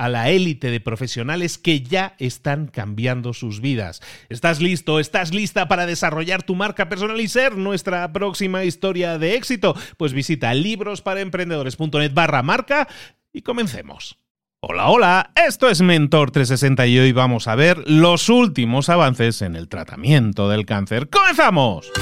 a la élite de profesionales que ya están cambiando sus vidas. ¿Estás listo? ¿Estás lista para desarrollar tu marca personal y ser nuestra próxima historia de éxito? Pues visita librosparaemprendedores.net barra marca y comencemos. Hola, hola, esto es Mentor 360 y hoy vamos a ver los últimos avances en el tratamiento del cáncer. ¡Comenzamos!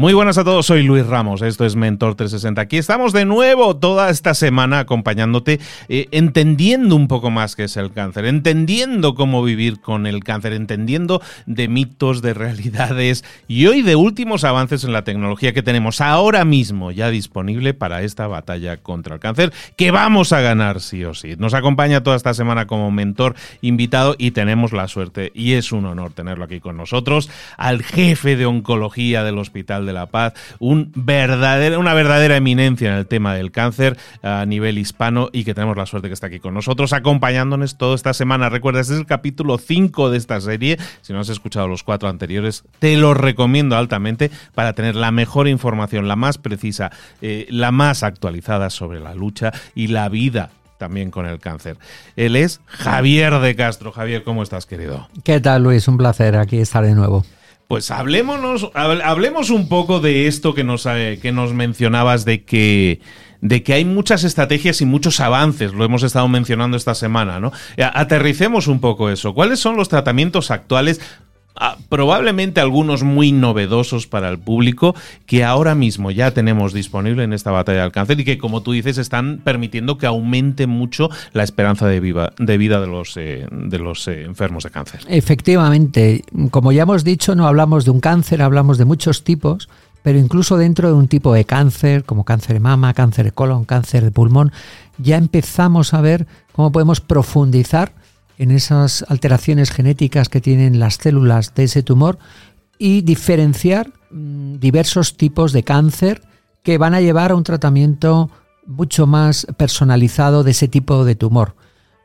Muy buenas a todos, soy Luis Ramos, esto es Mentor 360. Aquí estamos de nuevo toda esta semana acompañándote, eh, entendiendo un poco más qué es el cáncer, entendiendo cómo vivir con el cáncer, entendiendo de mitos, de realidades y hoy de últimos avances en la tecnología que tenemos ahora mismo ya disponible para esta batalla contra el cáncer, que vamos a ganar sí o sí. Nos acompaña toda esta semana como mentor invitado y tenemos la suerte y es un honor tenerlo aquí con nosotros, al jefe de oncología del Hospital de de la Paz, una verdadera eminencia en el tema del cáncer a nivel hispano y que tenemos la suerte que está aquí con nosotros acompañándonos toda esta semana. Recuerda, este es el capítulo 5 de esta serie. Si no has escuchado los cuatro anteriores, te lo recomiendo altamente para tener la mejor información, la más precisa, eh, la más actualizada sobre la lucha y la vida también con el cáncer. Él es Javier de Castro. Javier, ¿cómo estás, querido? ¿Qué tal, Luis? Un placer aquí estar de nuevo. Pues hablemos, un poco de esto que nos, eh, que nos mencionabas de que de que hay muchas estrategias y muchos avances, lo hemos estado mencionando esta semana, ¿no? Aterricemos un poco eso. ¿Cuáles son los tratamientos actuales? Probablemente algunos muy novedosos para el público que ahora mismo ya tenemos disponible en esta batalla del cáncer y que como tú dices están permitiendo que aumente mucho la esperanza de, vida de los, eh, de los eh, enfermos de cáncer. Efectivamente, como ya hemos dicho, no hablamos de un cáncer, hablamos de muchos tipos, pero incluso dentro de un tipo de cáncer, como cáncer de mama, cáncer de colon, cáncer de pulmón, ya empezamos a ver cómo podemos profundizar en esas alteraciones genéticas que tienen las células de ese tumor y diferenciar mm, diversos tipos de cáncer que van a llevar a un tratamiento mucho más personalizado de ese tipo de tumor.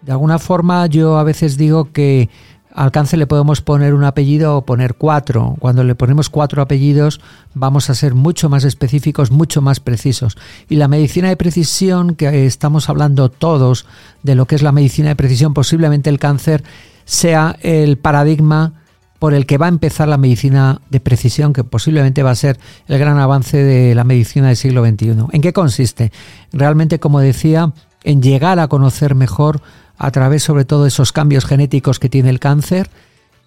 De alguna forma yo a veces digo que al cáncer le podemos poner un apellido o poner cuatro. Cuando le ponemos cuatro apellidos vamos a ser mucho más específicos, mucho más precisos. Y la medicina de precisión, que estamos hablando todos de lo que es la medicina de precisión, posiblemente el cáncer sea el paradigma por el que va a empezar la medicina de precisión, que posiblemente va a ser el gran avance de la medicina del siglo XXI. ¿En qué consiste? Realmente, como decía, en llegar a conocer mejor a través sobre todo de esos cambios genéticos que tiene el cáncer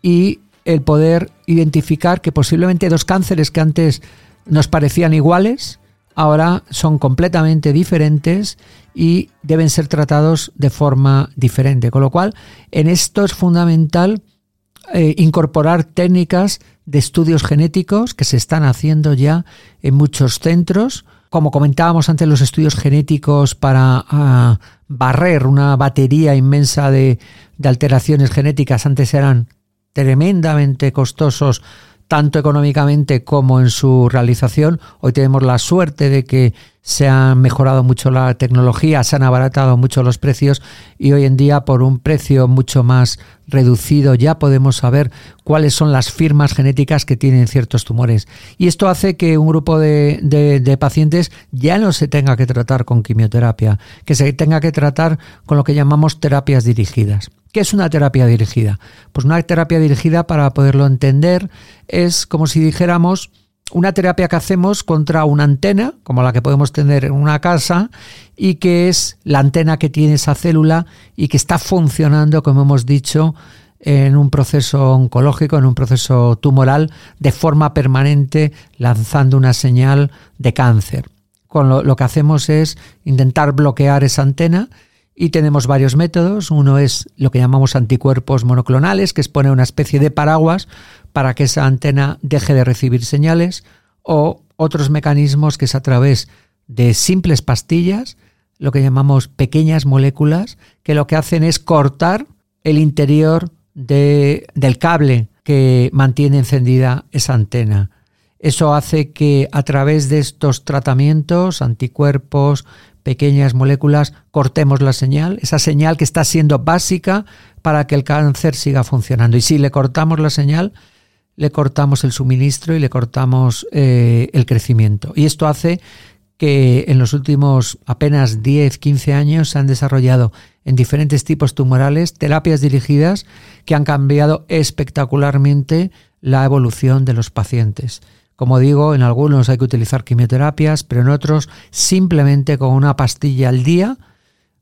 y el poder identificar que posiblemente dos cánceres que antes nos parecían iguales, ahora son completamente diferentes y deben ser tratados de forma diferente. Con lo cual, en esto es fundamental eh, incorporar técnicas de estudios genéticos que se están haciendo ya en muchos centros, como comentábamos antes, los estudios genéticos para ah, barrer una batería inmensa de, alteraciones genéticas antes eran tremendamente costosos tanto económicamente como en su realización. Hoy tenemos la suerte de que se ha mejorado mucho la tecnología, se han abaratado mucho los precios y hoy en día por un precio mucho más reducido ya podemos saber cuáles son las firmas genéticas que tienen ciertos tumores. Y esto hace que un grupo de, de pacientes ya no se tenga que tratar con quimioterapia, que se tenga que tratar con lo que llamamos terapias dirigidas. ¿Qué es una terapia dirigida? Pues una terapia dirigida, para poderlo entender, es como si dijéramos una terapia que hacemos contra una antena, como la que podemos tener en una casa, y que es la antena que tiene esa célula y que está funcionando, como hemos dicho, en un proceso oncológico, en un proceso tumoral, de forma permanente, lanzando una señal de cáncer. Con lo, lo que hacemos es intentar bloquear esa antena y tenemos varios métodos. Uno es lo que llamamos anticuerpos monoclonales, que es poner una especie de paraguas para que esa antena deje de recibir señales, o otros mecanismos que es a través de simples pastillas, lo que llamamos pequeñas moléculas, que lo que hacen es cortar el interior de, del cable que mantiene encendida esa antena. Eso hace que a través de estos tratamientos, anticuerpos, pequeñas moléculas, cortemos la señal, esa señal que está siendo básica para que el cáncer siga funcionando. Y si le cortamos la señal, le cortamos el suministro y le cortamos eh, el crecimiento. Y esto hace que en los últimos apenas 10, 15 años se han desarrollado en diferentes tipos tumorales terapias dirigidas que han cambiado espectacularmente la evolución de los pacientes. Como digo, en algunos hay que utilizar quimioterapias, pero en otros simplemente con una pastilla al día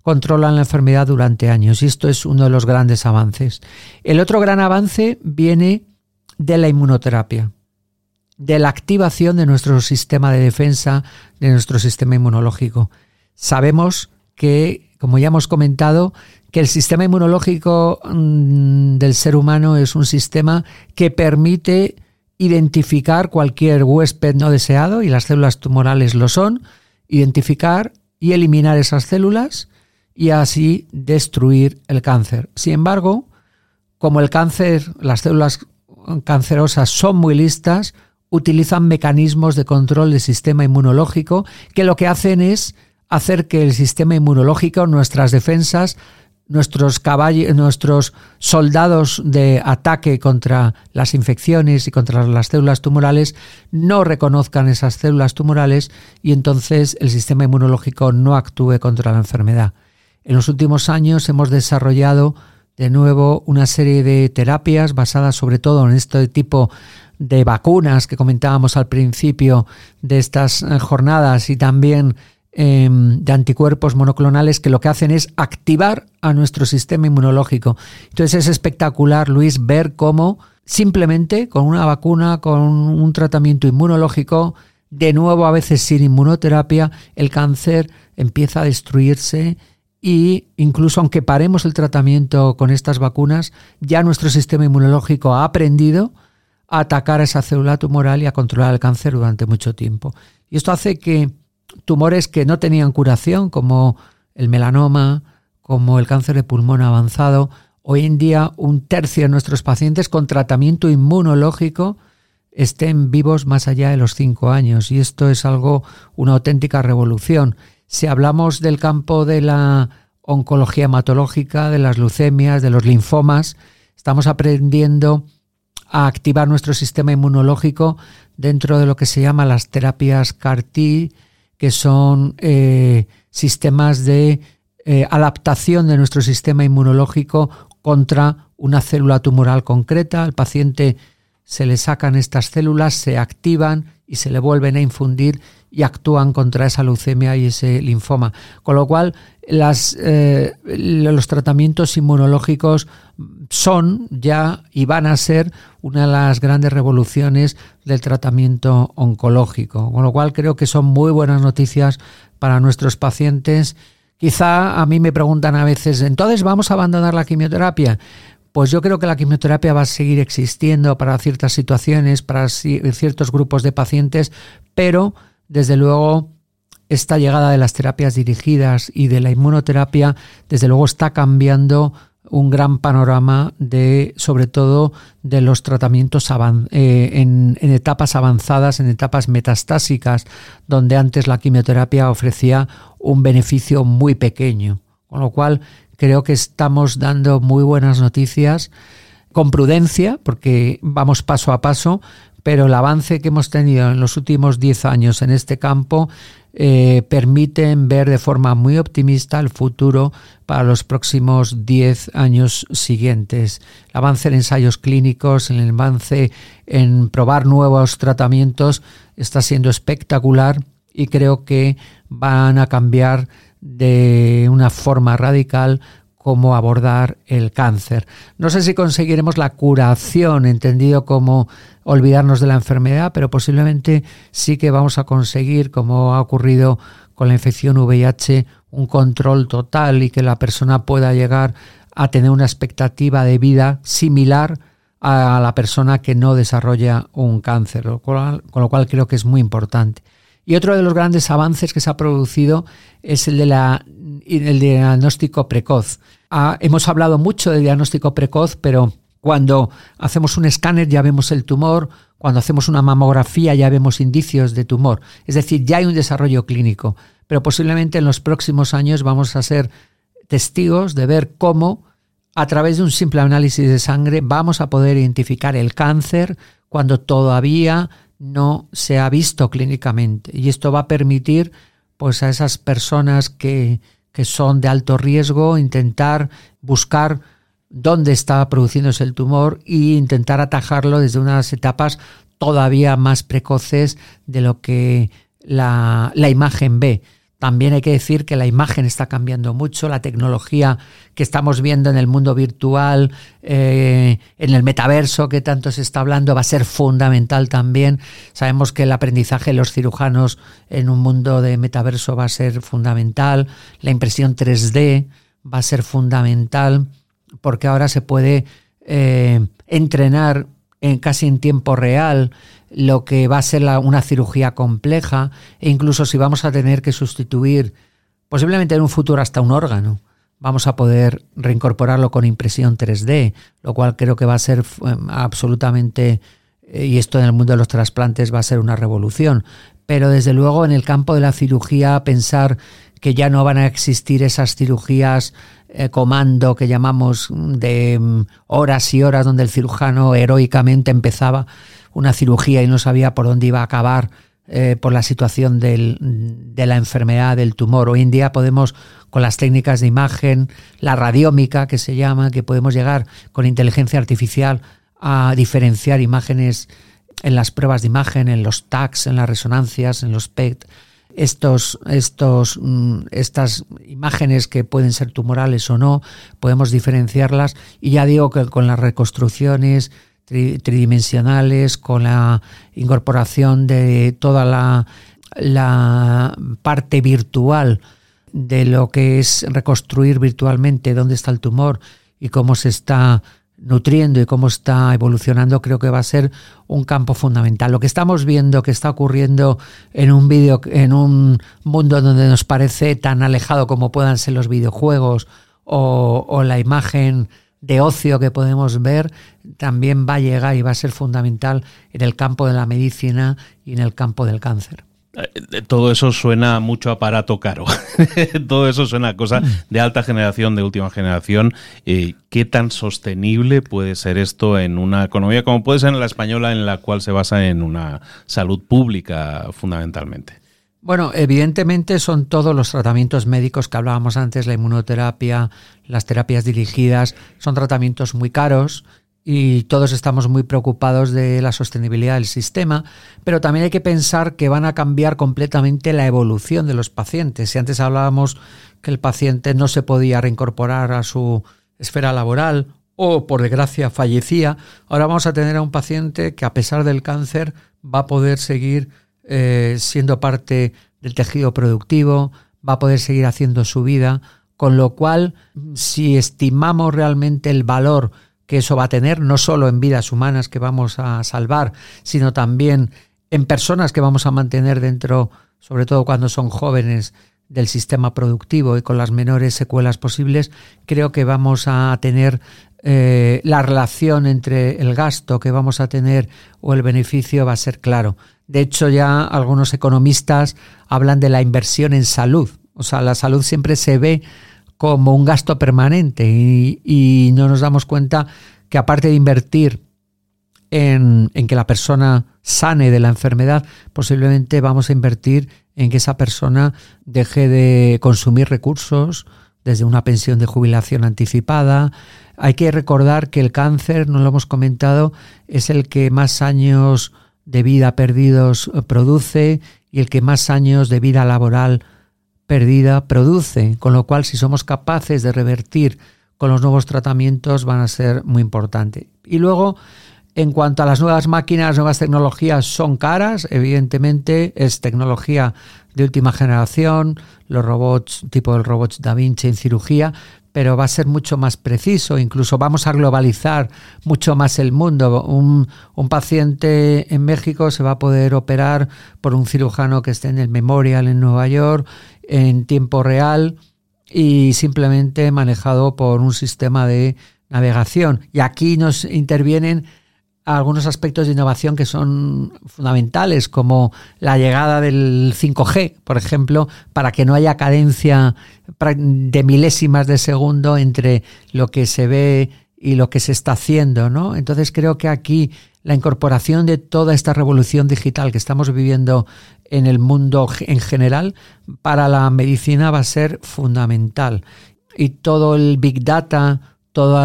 controlan la enfermedad durante años y esto es uno de los grandes avances. El otro gran avance viene de la inmunoterapia, de la activación de nuestro sistema de defensa, de nuestro sistema inmunológico. Sabemos que, como ya hemos comentado, que el sistema inmunológico mm, del ser humano es un sistema que permite identificar cualquier huésped no deseado, y las células tumorales lo son, identificar y eliminar esas células y así destruir el cáncer. Sin embargo, como el cáncer, las células cancerosas son muy listas, utilizan mecanismos de control del sistema inmunológico que lo que hacen es hacer que el sistema inmunológico, nuestras defensas, nuestros caballos, nuestros soldados de ataque contra las infecciones y contra las células tumorales no reconozcan esas células tumorales y entonces el sistema inmunológico no actúe contra la enfermedad. En los últimos años hemos desarrollado de nuevo una serie de terapias basadas sobre todo en este tipo de vacunas que comentábamos al principio de estas eh, jornadas y también Em, de anticuerpos monoclonales que lo que hacen es activar a nuestro sistema inmunológico. Entonces es espectacular, Luis, ver cómo simplemente con una vacuna, con un tratamiento inmunológico, de nuevo a veces sin inmunoterapia, el cáncer empieza a destruirse y incluso aunque paremos el tratamiento con estas vacunas, ya nuestro sistema inmunológico ha aprendido a atacar a esa célula tumoral y a controlar el cáncer durante mucho tiempo. Y esto hace que tumores que no tenían curación, como el melanoma, como el cáncer de pulmón avanzado. Hoy en día un tercio de nuestros pacientes con tratamiento inmunológico estén vivos más allá de los cinco años y esto es algo, una auténtica revolución. Si hablamos del campo de la oncología hematológica, de las leucemias, de los linfomas, estamos aprendiendo a activar nuestro sistema inmunológico dentro de lo que se llama las terapias CAR-T, que son eh, sistemas de eh, adaptación de nuestro sistema inmunológico contra una célula tumoral concreta. Al paciente se le sacan estas células, se activan y se le vuelven a infundir y actúan contra esa leucemia y ese linfoma. Con lo cual, las, eh, los tratamientos inmunológicos son ya y van a ser una de las grandes revoluciones del tratamiento oncológico. Con lo cual creo que son muy buenas noticias para nuestros pacientes. Quizá a mí me preguntan a veces, entonces vamos a abandonar la quimioterapia. Pues yo creo que la quimioterapia va a seguir existiendo para ciertas situaciones, para ciertos grupos de pacientes, pero desde luego esta llegada de las terapias dirigidas y de la inmunoterapia, desde luego está cambiando un gran panorama de, sobre todo, de los tratamientos eh, en, en, etapas avanzadas, en etapas metastásicas, donde antes la quimioterapia ofrecía un beneficio muy pequeño. Con lo cual, creo que estamos dando muy buenas noticias con prudencia, porque vamos paso a paso, pero el avance que hemos tenido en los últimos 10 años en este campo eh, permiten ver de forma muy optimista el futuro para los próximos 10 años siguientes. El avance en ensayos clínicos, el avance en probar nuevos tratamientos está siendo espectacular y creo que van a cambiar de una forma radical cómo abordar el cáncer. No sé si conseguiremos la curación, entendido como olvidarnos de la enfermedad, pero posiblemente sí que vamos a conseguir, como ha ocurrido con la infección VIH, un control total y que la persona pueda llegar a tener una expectativa de vida similar a la persona que no desarrolla un cáncer, con lo cual creo que es muy importante. Y otro de los grandes avances que se ha producido es el de la, el diagnóstico precoz. Ah, hemos hablado mucho de diagnóstico precoz, pero cuando hacemos un escáner ya vemos el tumor, cuando hacemos una mamografía ya vemos indicios de tumor. Es decir, ya hay un desarrollo clínico, pero posiblemente en los próximos años vamos a ser testigos de ver cómo a través de un simple análisis de sangre vamos a poder identificar el cáncer cuando todavía no se ha visto clínicamente. Y esto va a permitir pues, a esas personas que, que son de alto riesgo intentar buscar dónde está produciéndose el tumor e intentar atajarlo desde unas etapas todavía más precoces de lo que la, la imagen ve. También hay que decir que la imagen está cambiando mucho, la tecnología que estamos viendo en el mundo virtual, eh, en el metaverso que tanto se está hablando, va a ser fundamental también. Sabemos que el aprendizaje de los cirujanos en un mundo de metaverso va a ser fundamental, la impresión 3D va a ser fundamental, porque ahora se puede eh, entrenar casi en tiempo real lo que va a ser una cirugía compleja e incluso si vamos a tener que sustituir posiblemente en un futuro hasta un órgano, vamos a poder reincorporarlo con impresión 3D, lo cual creo que va a ser em, absolutamente, eh, y esto en el mundo de los trasplantes va a ser una revolución. Pero desde luego en el campo de la cirugía pensar que ya no van a existir esas cirugías eh, comando que llamamos de em, horas y horas donde el cirujano heroicamente empezaba una cirugía y no sabía por dónde iba a acabar eh, por la situación de la enfermedad, del tumor. Hoy en día podemos, con las técnicas de imagen, la radiómica que se llama, que podemos llegar con inteligencia artificial a diferenciar imágenes en las pruebas de imagen, en los tags, en las resonancias, en los PET, estos, estos, mm, estas imágenes que pueden ser tumorales o no, podemos diferenciarlas. Y ya digo que con las reconstrucciones tridimensionales, con la incorporación de toda la, la parte virtual de lo que es reconstruir virtualmente dónde está el tumor y cómo se está nutriendo y cómo está evolucionando, creo que va a ser un campo fundamental. Lo que estamos viendo que está ocurriendo en un video, en un mundo donde nos parece tan alejado como puedan ser los videojuegos o, o la imagen de ocio que podemos ver también va a llegar y va a ser fundamental en el campo de la medicina y en el campo del cáncer. Eh, todo eso suena mucho aparato caro. Todo eso suena a cosa de alta generación, de última generación. Eh, ¿Qué tan sostenible puede ser esto en una economía como puede ser en la española, en la cual se basa en una salud pública fundamentalmente? Bueno, evidentemente son todos los tratamientos médicos que hablábamos antes, la inmunoterapia, las terapias dirigidas, son tratamientos muy caros y todos estamos muy preocupados de la sostenibilidad del sistema, pero también hay que pensar que van a cambiar completamente la evolución de los pacientes. Si antes hablábamos que el paciente no se podía reincorporar a su esfera laboral o por desgracia fallecía, ahora vamos a tener a un paciente que a pesar del cáncer va a poder seguir eh, siendo parte del tejido productivo, va a poder seguir haciendo su vida, con lo cual, si estimamos realmente el valor que eso va a tener, no solo en vidas humanas que vamos a salvar, sino también en personas que vamos a mantener dentro, sobre todo cuando son jóvenes, del sistema productivo y con las menores secuelas posibles, creo que vamos a tener eh, la relación entre el gasto que vamos a tener o el beneficio va a ser claro. De hecho, ya algunos economistas hablan de la inversión en salud. O sea, la salud siempre se ve como un gasto permanente y, no nos damos cuenta que aparte de invertir en, en, que la persona sane de la enfermedad, posiblemente vamos a invertir en que esa persona deje de consumir recursos desde una pensión de jubilación anticipada. Hay que recordar que el cáncer, no lo hemos comentado, es el que más años de vida perdidos produce y el que más años de vida laboral perdida produce, con lo cual si somos capaces de revertir con los nuevos tratamientos van a ser muy importantes. Y luego, en cuanto a las nuevas máquinas, nuevas tecnologías son caras, evidentemente es tecnología de última generación, los robots tipo el robot Da Vinci en cirugía, pero va a ser mucho más preciso, incluso vamos a globalizar mucho más el mundo. Un, paciente en México se va a poder operar por un cirujano que esté en el Memorial en Nueva York en tiempo real y simplemente manejado por un sistema de navegación. Y aquí nos intervienen algunos aspectos de innovación que son fundamentales, como la llegada del 5G, por ejemplo, para que no haya cadencia de milésimas de segundo entre lo que se ve y lo que se está haciendo, ¿no? Entonces creo que aquí la incorporación de toda esta revolución digital que estamos viviendo en el mundo en general para la medicina va a ser fundamental. Y todo el big data, todo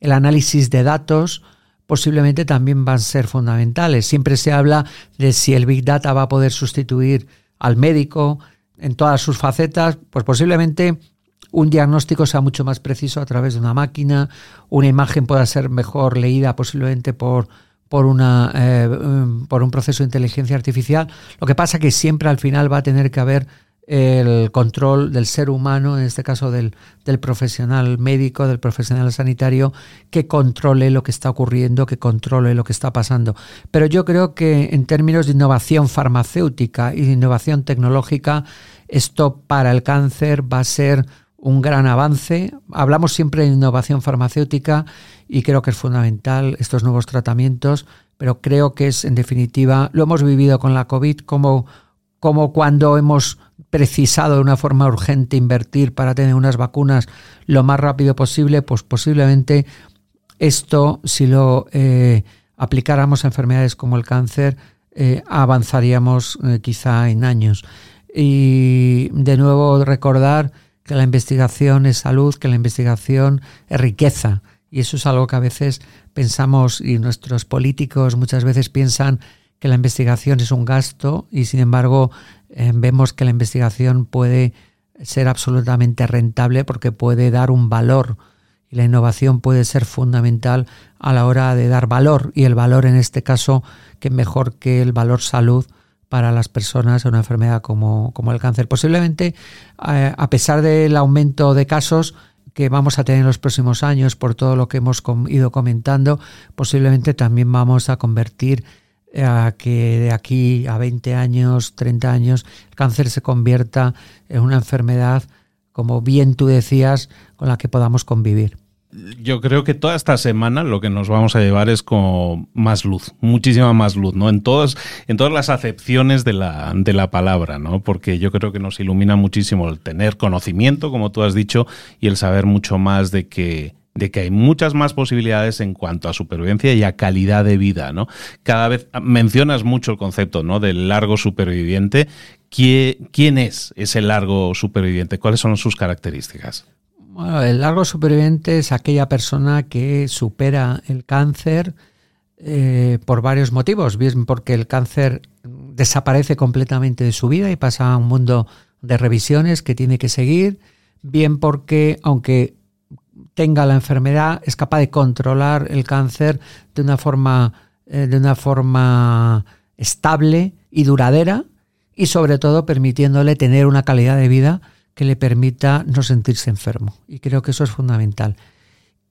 el análisis de datos, posiblemente también van a ser fundamentales. Siempre se habla de si el Big Data va a poder sustituir al médico en todas sus facetas, pues posiblemente un diagnóstico sea mucho más preciso a través de una máquina, una imagen pueda ser mejor leída posiblemente por, por, una, eh, por un proceso de inteligencia artificial. Lo que pasa que siempre al final va a tener que haber el control del ser humano, en este caso del, profesional médico, del profesional sanitario, que controle lo que está ocurriendo, que controle lo que está pasando. Pero yo creo que en términos de innovación farmacéutica y de innovación tecnológica, esto para el cáncer va a ser un gran avance. Hablamos siempre de innovación farmacéutica y creo que es fundamental estos nuevos tratamientos, pero creo que es en definitiva, lo hemos vivido con la COVID como, como cuando hemos precisado de una forma urgente invertir para tener unas vacunas lo más rápido posible, pues posiblemente esto, si lo eh, aplicáramos a enfermedades como el cáncer, eh, avanzaríamos eh, quizá en años. Y de nuevo recordar que la investigación es salud, que la investigación es riqueza. Y eso es algo que a veces pensamos y nuestros políticos muchas veces piensan que la investigación es un gasto y sin embargo eh, vemos que la investigación puede ser absolutamente rentable porque puede dar un valor y la innovación puede ser fundamental a la hora de dar valor y el valor en este caso que mejor que el valor salud para las personas una enfermedad como, como el cáncer. Posiblemente, eh, a pesar del aumento de casos que vamos a tener en los próximos años por todo lo que hemos ido comentando, posiblemente también vamos a convertir a que de aquí a 20 años, 30 años, el cáncer se convierta en una enfermedad, como bien tú decías, con la que podamos convivir. Yo creo que toda esta semana lo que nos vamos a llevar es como más luz, muchísima más luz, ¿no? En todas, en todas las acepciones de la, de la palabra, ¿no? Porque yo creo que nos ilumina muchísimo el tener conocimiento, como tú has dicho, y el saber mucho más de que de que hay muchas más posibilidades en cuanto a supervivencia y a calidad de vida, ¿no? Cada vez mencionas mucho el concepto, ¿no? Del largo superviviente. ¿Quién es ese largo superviviente? ¿Cuáles son sus características? Bueno, el largo superviviente es aquella persona que supera el cáncer eh, por varios motivos. Bien porque el cáncer desaparece completamente de su vida y pasa a un mundo de revisiones que tiene que seguir. Bien porque, aunque tenga la enfermedad es capaz de controlar el cáncer de una forma, eh, de una forma estable y duradera y sobre todo permitiéndole tener una calidad de vida que le permita no sentirse enfermo. Y creo que eso es fundamental.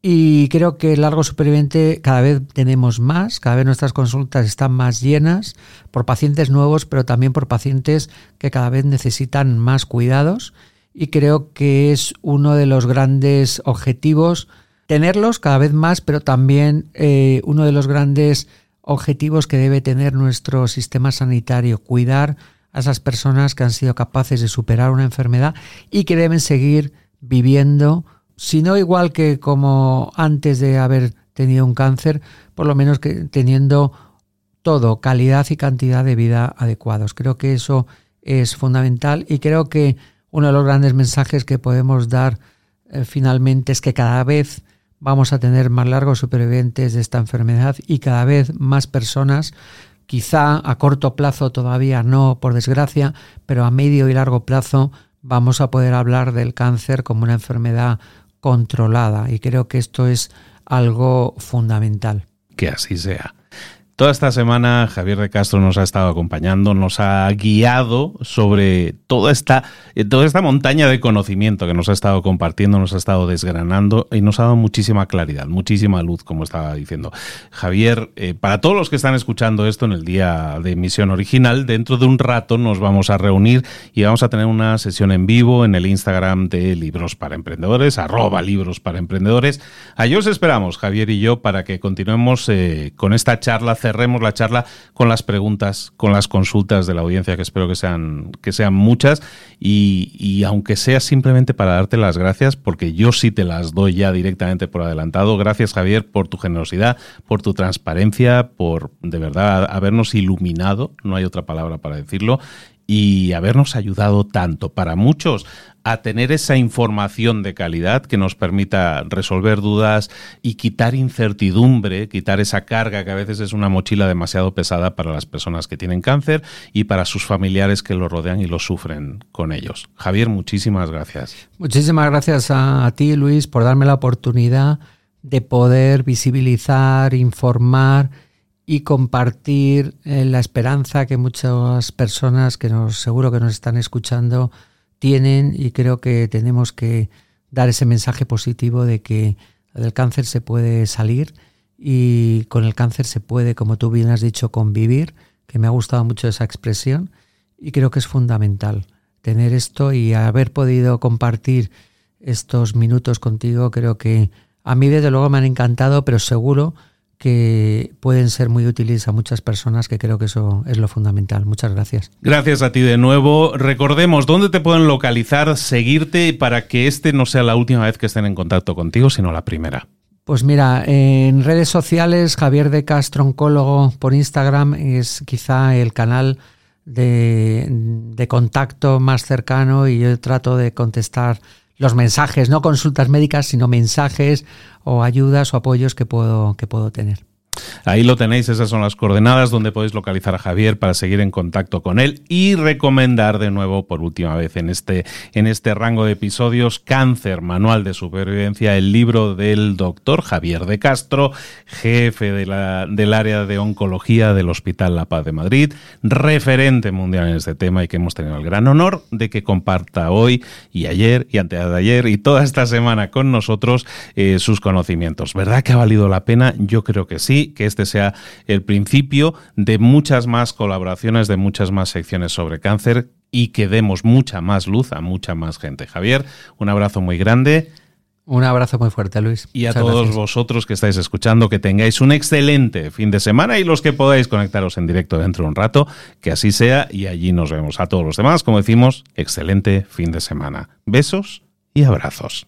Y creo que el largo superviviente cada vez tenemos más, cada vez nuestras consultas están más llenas por pacientes nuevos, pero también por pacientes que cada vez necesitan más cuidados. Y creo que es uno de los grandes objetivos tenerlos cada vez más, pero también eh, uno de los grandes objetivos que debe tener nuestro sistema sanitario, cuidar a esas personas que han sido capaces de superar una enfermedad y que deben seguir viviendo si no igual que como antes de haber tenido un cáncer, por lo menos que teniendo todo, calidad y cantidad de vida adecuados. Creo que eso es fundamental y creo que uno de los grandes mensajes que podemos dar eh, finalmente es que cada vez vamos a tener más largos supervivientes de esta enfermedad y cada vez más personas, quizá a corto plazo todavía no, por desgracia, pero a medio y largo plazo vamos a poder hablar del cáncer como una enfermedad controlada y creo que esto es algo fundamental. Que así sea. Toda esta semana Javier de Castro nos ha estado acompañando, nos ha guiado sobre toda esta, eh, toda esta montaña de conocimiento que nos ha estado compartiendo, nos ha estado desgranando y nos ha dado muchísima claridad, muchísima luz, como estaba diciendo. Javier, eh, para todos los que están escuchando esto en el día de emisión original, dentro de un rato nos vamos a reunir y vamos a tener una sesión en vivo en el Instagram de Libros para Emprendedores, arroba Libros para Emprendedores. Allí os esperamos, Javier y yo, para que continuemos eh, con esta charla cerremos la charla con las preguntas, con las consultas de la audiencia, que espero que sean, que sean muchas. Y, aunque sea simplemente para darte las gracias, porque yo sí te las doy ya directamente por adelantado. Gracias, Javier, por tu generosidad, por tu transparencia, por de verdad habernos iluminado, no hay otra palabra para decirlo, y habernos ayudado tanto para muchos a tener esa información de calidad que nos permita resolver dudas y quitar incertidumbre, quitar esa carga que a veces es una mochila demasiado pesada para las personas que tienen cáncer y para sus familiares que lo rodean y lo sufren con ellos. Javier, muchísimas gracias. Muchísimas gracias a, ti, Luis, por darme la oportunidad de poder visibilizar, informar y compartir eh, la esperanza que muchas personas que nos seguro que nos están escuchando tienen y creo que tenemos que dar ese mensaje positivo de que del cáncer se puede salir y con el cáncer se puede, como tú bien has dicho, convivir, que me ha gustado mucho esa expresión y creo que es fundamental tener esto y haber podido compartir estos minutos contigo, creo que a mí desde luego me han encantado, pero seguro que pueden ser muy útiles a muchas personas, que creo que eso es lo fundamental. Muchas gracias. Gracias a ti de nuevo. Recordemos dónde te pueden localizar, seguirte para que este no sea la última vez que estén en contacto contigo, sino la primera. Pues mira, en redes sociales, Javier de Castro, oncólogo por Instagram, es quizá el canal de, de contacto más cercano y yo trato de contestar los mensajes, no consultas médicas, sino mensajes o ayudas o apoyos que puedo, que puedo tener. Ahí lo tenéis, esas son las coordenadas donde podéis localizar a Javier para seguir en contacto con él y recomendar de nuevo por última vez en este, en este rango de episodios Cáncer, Manual de Supervivencia, el libro del doctor Javier de Castro, jefe del área de oncología del Hospital La Paz de Madrid, referente mundial en este tema y que hemos tenido el gran honor de que comparta hoy y ayer y antes de ayer y toda esta semana con nosotros eh, sus conocimientos. ¿Verdad que ha valido la pena? Yo creo que sí que este sea el principio de muchas más colaboraciones, de muchas más secciones sobre cáncer y que demos mucha más luz a mucha más gente. Javier, un abrazo muy grande. Un abrazo muy fuerte, Luis. Y a todos vosotros que estáis escuchando, que tengáis un excelente fin de semana y los que podáis conectaros en directo dentro de un rato, que así sea y allí nos vemos. A todos los demás, como decimos, excelente fin de semana. Besos y abrazos.